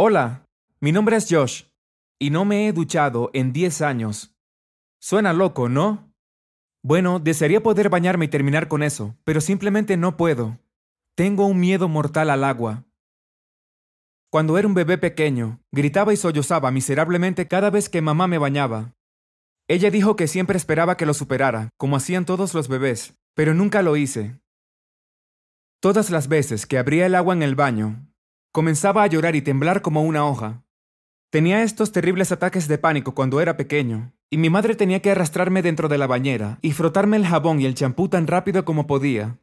Hola, mi nombre es Josh y no me he duchado en 10 años. Suena loco, ¿no? Bueno, desearía poder bañarme y terminar con eso, pero simplemente no puedo. Tengo un miedo mortal al agua. Cuando era un bebé pequeño, gritaba y sollozaba miserablemente cada vez que mamá me bañaba. Ella dijo que siempre esperaba que lo superara, como hacían todos los bebés, pero nunca lo hice. Todas las veces que abría el agua en el baño, comenzaba a llorar y temblar como una hoja. Tenía estos terribles ataques de pánico cuando era pequeño, y mi madre tenía que arrastrarme dentro de la bañera y frotarme el jabón y el champú tan rápido como podía.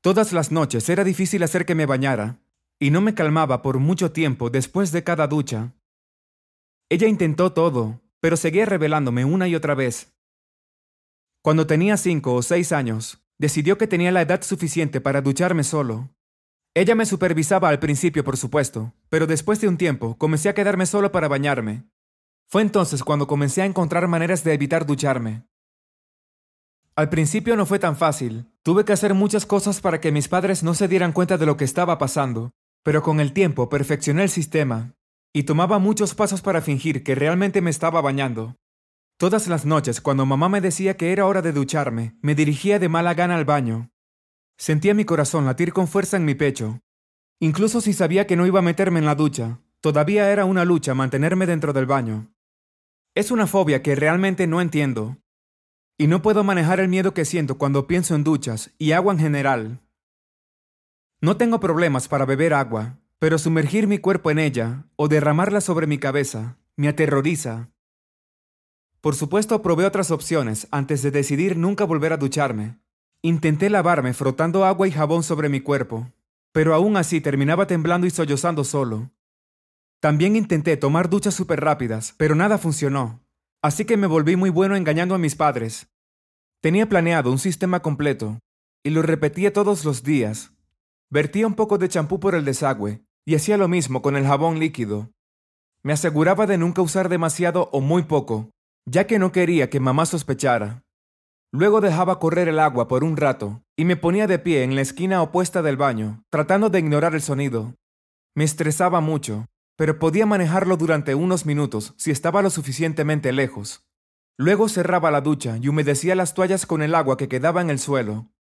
Todas las noches era difícil hacer que me bañara, y no me calmaba por mucho tiempo después de cada ducha. Ella intentó todo, pero seguía revelándome una y otra vez. Cuando tenía cinco o seis años, decidió que tenía la edad suficiente para ducharme solo, ella me supervisaba al principio, por supuesto, pero después de un tiempo comencé a quedarme solo para bañarme. Fue entonces cuando comencé a encontrar maneras de evitar ducharme. Al principio no fue tan fácil. Tuve que hacer muchas cosas para que mis padres no se dieran cuenta de lo que estaba pasando, pero con el tiempo perfeccioné el sistema y tomaba muchos pasos para fingir que realmente me estaba bañando. Todas las noches, cuando mamá me decía que era hora de ducharme, me dirigía de mala gana al baño, Sentía mi corazón latir con fuerza en mi pecho. Incluso si sabía que no iba a meterme en la ducha, todavía era una lucha mantenerme dentro del baño. Es una fobia que realmente no entiendo. Y no puedo manejar el miedo que siento cuando pienso en duchas y agua en general. No tengo problemas para beber agua, pero sumergir mi cuerpo en ella o derramarla sobre mi cabeza me aterroriza. Por supuesto, probé otras opciones antes de decidir nunca volver a ducharme, Intenté lavarme frotando agua y jabón sobre mi cuerpo, pero aún así terminaba temblando y sollozando solo. También intenté tomar duchas súper rápidas, pero nada funcionó, así que me volví muy bueno engañando a mis padres. Tenía planeado un sistema completo, y lo repetía todos los días. Vertía un poco de champú por el desagüe, y hacía lo mismo con el jabón líquido. Me aseguraba de nunca usar demasiado o muy poco, ya que no quería que mamá sospechara. Luego dejaba correr el agua por un rato y me ponía de pie en la esquina opuesta del baño, tratando de ignorar el sonido. Me estresaba mucho, pero podía manejarlo durante unos minutos si estaba lo suficientemente lejos. Luego cerraba la ducha y humedecía las toallas con el agua que quedaba en el suelo.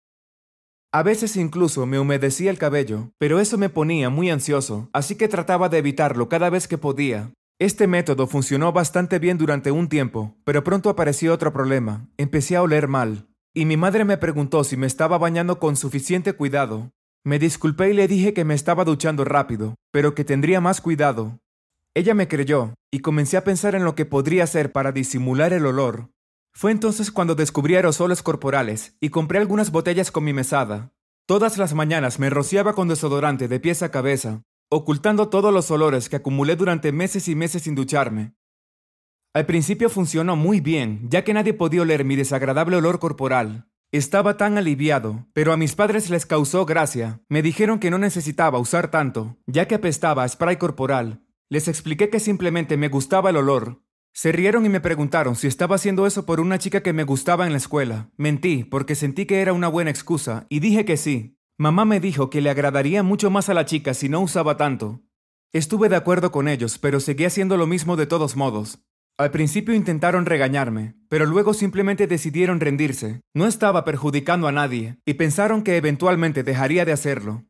A veces incluso me humedecía el cabello, pero eso me ponía muy ansioso, así que trataba de evitarlo cada vez que podía, este método funcionó bastante bien durante un tiempo, pero pronto apareció otro problema. Empecé a oler mal, y mi madre me preguntó si me estaba bañando con suficiente cuidado. Me disculpé y le dije que me estaba duchando rápido, pero que tendría más cuidado. Ella me creyó, y comencé a pensar en lo que podría hacer para disimular el olor. Fue entonces cuando descubrí aerosoles corporales y compré algunas botellas con mi mesada. Todas las mañanas me rociaba con desodorante de pies a cabeza, ocultando todos los olores que acumulé durante meses y meses sin ducharme. Al principio funcionó muy bien, ya que nadie podía oler mi desagradable olor corporal. Estaba tan aliviado, pero a mis padres les causó gracia. Me dijeron que no necesitaba usar tanto, ya que apestaba a spray corporal. Les expliqué que simplemente me gustaba el olor. Se rieron y me preguntaron si estaba haciendo eso por una chica que me gustaba en la escuela. Mentí, porque sentí que era una buena excusa, y dije que sí. Mamá me dijo que le agradaría mucho más a la chica si no usaba tanto. Estuve de acuerdo con ellos, pero seguí haciendo lo mismo de todos modos. Al principio intentaron regañarme, pero luego simplemente decidieron rendirse. No estaba perjudicando a nadie, y pensaron que eventualmente dejaría de hacerlo.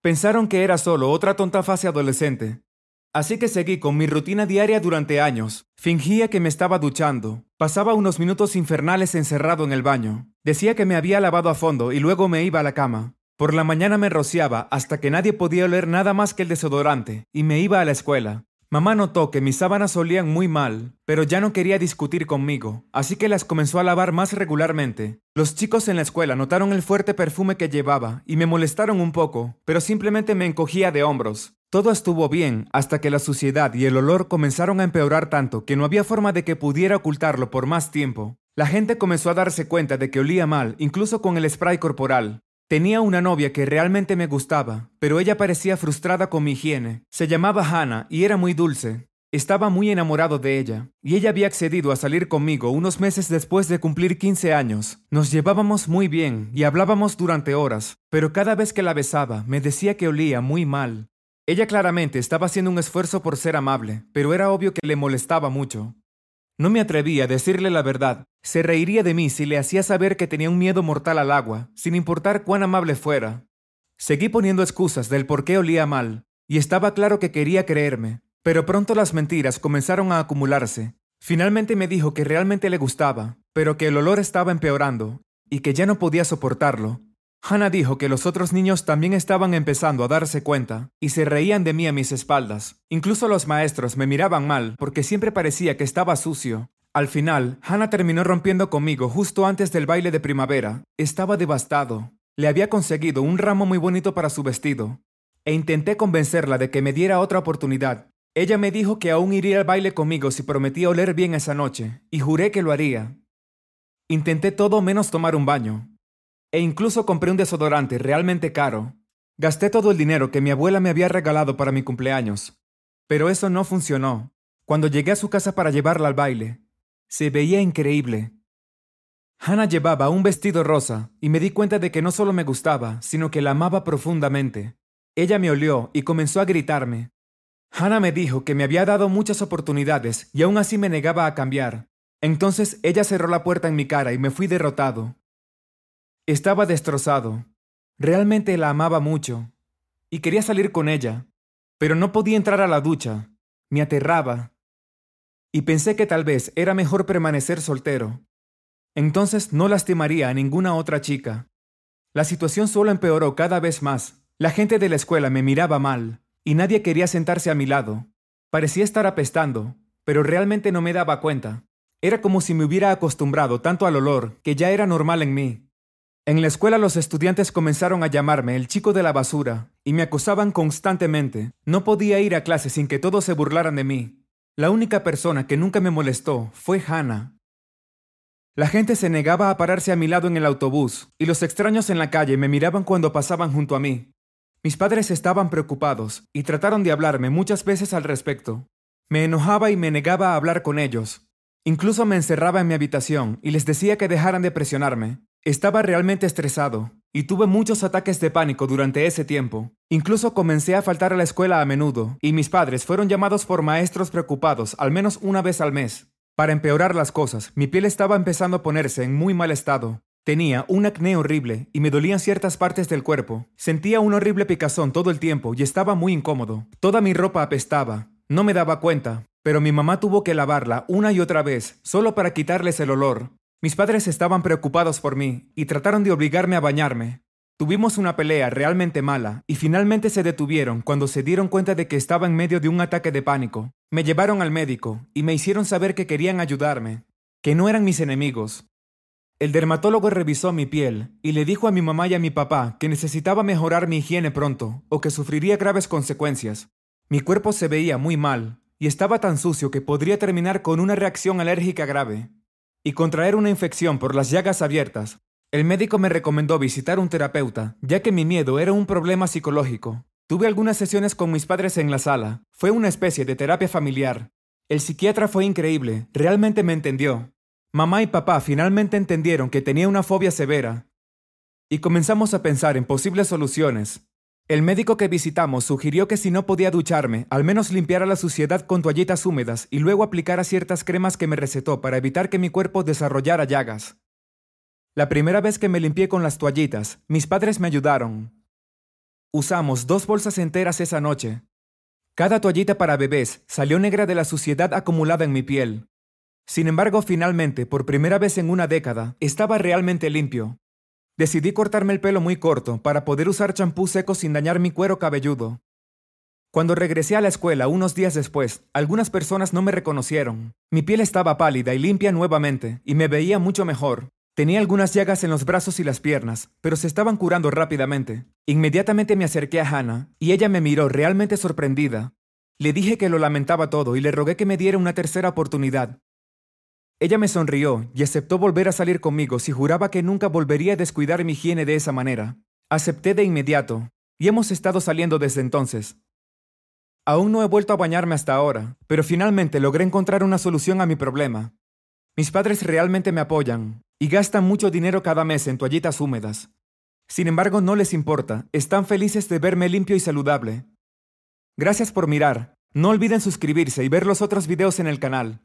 Pensaron que era solo otra tonta fase adolescente. Así que seguí con mi rutina diaria durante años. Fingía que me estaba duchando. Pasaba unos minutos infernales encerrado en el baño. Decía que me había lavado a fondo y luego me iba a la cama. Por la mañana me rociaba hasta que nadie podía oler nada más que el desodorante, y me iba a la escuela. Mamá notó que mis sábanas olían muy mal, pero ya no quería discutir conmigo, así que las comenzó a lavar más regularmente. Los chicos en la escuela notaron el fuerte perfume que llevaba y me molestaron un poco, pero simplemente me encogía de hombros. Todo estuvo bien hasta que la suciedad y el olor comenzaron a empeorar tanto que no había forma de que pudiera ocultarlo por más tiempo. La gente comenzó a darse cuenta de que olía mal, incluso con el spray corporal. Tenía una novia que realmente me gustaba, pero ella parecía frustrada con mi higiene. Se llamaba Hannah y era muy dulce. Estaba muy enamorado de ella, y ella había accedido a salir conmigo unos meses después de cumplir 15 años. Nos llevábamos muy bien y hablábamos durante horas, pero cada vez que la besaba me decía que olía muy mal. Ella claramente estaba haciendo un esfuerzo por ser amable, pero era obvio que le molestaba mucho. No me atreví a decirle la verdad. Se reiría de mí si le hacía saber que tenía un miedo mortal al agua, sin importar cuán amable fuera. Seguí poniendo excusas del por qué olía mal, y estaba claro que quería creerme, pero pronto las mentiras comenzaron a acumularse. Finalmente me dijo que realmente le gustaba, pero que el olor estaba empeorando, y que ya no podía soportarlo, Hannah dijo que los otros niños también estaban empezando a darse cuenta y se reían de mí a mis espaldas. Incluso los maestros me miraban mal porque siempre parecía que estaba sucio. Al final, Hannah terminó rompiendo conmigo justo antes del baile de primavera. Estaba devastado. Le había conseguido un ramo muy bonito para su vestido. E intenté convencerla de que me diera otra oportunidad. Ella me dijo que aún iría al baile conmigo si prometía oler bien esa noche, y juré que lo haría. Intenté todo menos tomar un baño, e incluso compré un desodorante realmente caro. Gasté todo el dinero que mi abuela me había regalado para mi cumpleaños. Pero eso no funcionó. Cuando llegué a su casa para llevarla al baile, se veía increíble. Hannah llevaba un vestido rosa y me di cuenta de que no solo me gustaba, sino que la amaba profundamente. Ella me olió y comenzó a gritarme. Hannah me dijo que me había dado muchas oportunidades y aún así me negaba a cambiar. Entonces ella cerró la puerta en mi cara y me fui derrotado. Estaba destrozado. Realmente la amaba mucho. Y quería salir con ella. Pero no podía entrar a la ducha. Me aterraba. Y pensé que tal vez era mejor permanecer soltero. Entonces no lastimaría a ninguna otra chica. La situación solo empeoró cada vez más. La gente de la escuela me miraba mal, y nadie quería sentarse a mi lado. Parecía estar apestando, pero realmente no me daba cuenta. Era como si me hubiera acostumbrado tanto al olor que ya era normal en mí. En la escuela los estudiantes comenzaron a llamarme el chico de la basura y me acusaban constantemente. No podía ir a clase sin que todos se burlaran de mí. La única persona que nunca me molestó fue Hannah. La gente se negaba a pararse a mi lado en el autobús y los extraños en la calle me miraban cuando pasaban junto a mí. Mis padres estaban preocupados y trataron de hablarme muchas veces al respecto. Me enojaba y me negaba a hablar con ellos. Incluso me encerraba en mi habitación y les decía que dejaran de presionarme. Estaba realmente estresado y tuve muchos ataques de pánico durante ese tiempo. Incluso comencé a faltar a la escuela a menudo y mis padres fueron llamados por maestros preocupados al menos una vez al mes. Para empeorar las cosas, mi piel estaba empezando a ponerse en muy mal estado. Tenía un acné horrible y me dolían ciertas partes del cuerpo. Sentía un horrible picazón todo el tiempo y estaba muy incómodo. Toda mi ropa apestaba. No me daba cuenta, pero mi mamá tuvo que lavarla una y otra vez, solo para quitarles el olor. Mis padres estaban preocupados por mí y trataron de obligarme a bañarme. Tuvimos una pelea realmente mala y finalmente se detuvieron cuando se dieron cuenta de que estaba en medio de un ataque de pánico. Me llevaron al médico y me hicieron saber que querían ayudarme, que no eran mis enemigos. El dermatólogo revisó mi piel y le dijo a mi mamá y a mi papá que necesitaba mejorar mi higiene pronto o que sufriría graves consecuencias. Mi cuerpo se veía muy mal y estaba tan sucio que podría terminar con una reacción alérgica grave y contraer una infección por las llagas abiertas, el médico me recomendó visitar un terapeuta, ya que mi miedo era un problema psicológico. Tuve algunas sesiones con mis padres en la sala. Fue una especie de terapia familiar. El psiquiatra fue increíble, realmente me entendió. Mamá y papá finalmente entendieron que tenía una fobia severa. Y comenzamos a pensar en posibles soluciones. El médico que visitamos sugirió que si no podía ducharme, al menos limpiara la suciedad con toallitas húmedas y luego aplicara ciertas cremas que me recetó para evitar que mi cuerpo desarrollara llagas. La primera vez que me limpié con las toallitas, mis padres me ayudaron. Usamos dos bolsas enteras esa noche. Cada toallita para bebés salió negra de la suciedad acumulada en mi piel. Sin embargo, finalmente, por primera vez en una década, estaba realmente limpio, Decidí cortarme el pelo muy corto para poder usar champú seco sin dañar mi cuero cabelludo. Cuando regresé a la escuela unos días después, algunas personas no me reconocieron. Mi piel estaba pálida y limpia nuevamente, y me veía mucho mejor. Tenía algunas llagas en los brazos y las piernas, pero se estaban curando rápidamente. Inmediatamente me acerqué a Hannah, y ella me miró realmente sorprendida. Le dije que lo lamentaba todo y le rogué que me diera una tercera oportunidad, ella me sonrió y aceptó volver a salir conmigo si juraba que nunca volvería a descuidar mi higiene de esa manera. Acepté de inmediato, y hemos estado saliendo desde entonces. Aún no he vuelto a bañarme hasta ahora, pero finalmente logré encontrar una solución a mi problema. Mis padres realmente me apoyan, y gastan mucho dinero cada mes en toallitas húmedas. Sin embargo, no les importa, están felices de verme limpio y saludable. Gracias por mirar. No olviden suscribirse y ver los otros videos en el canal.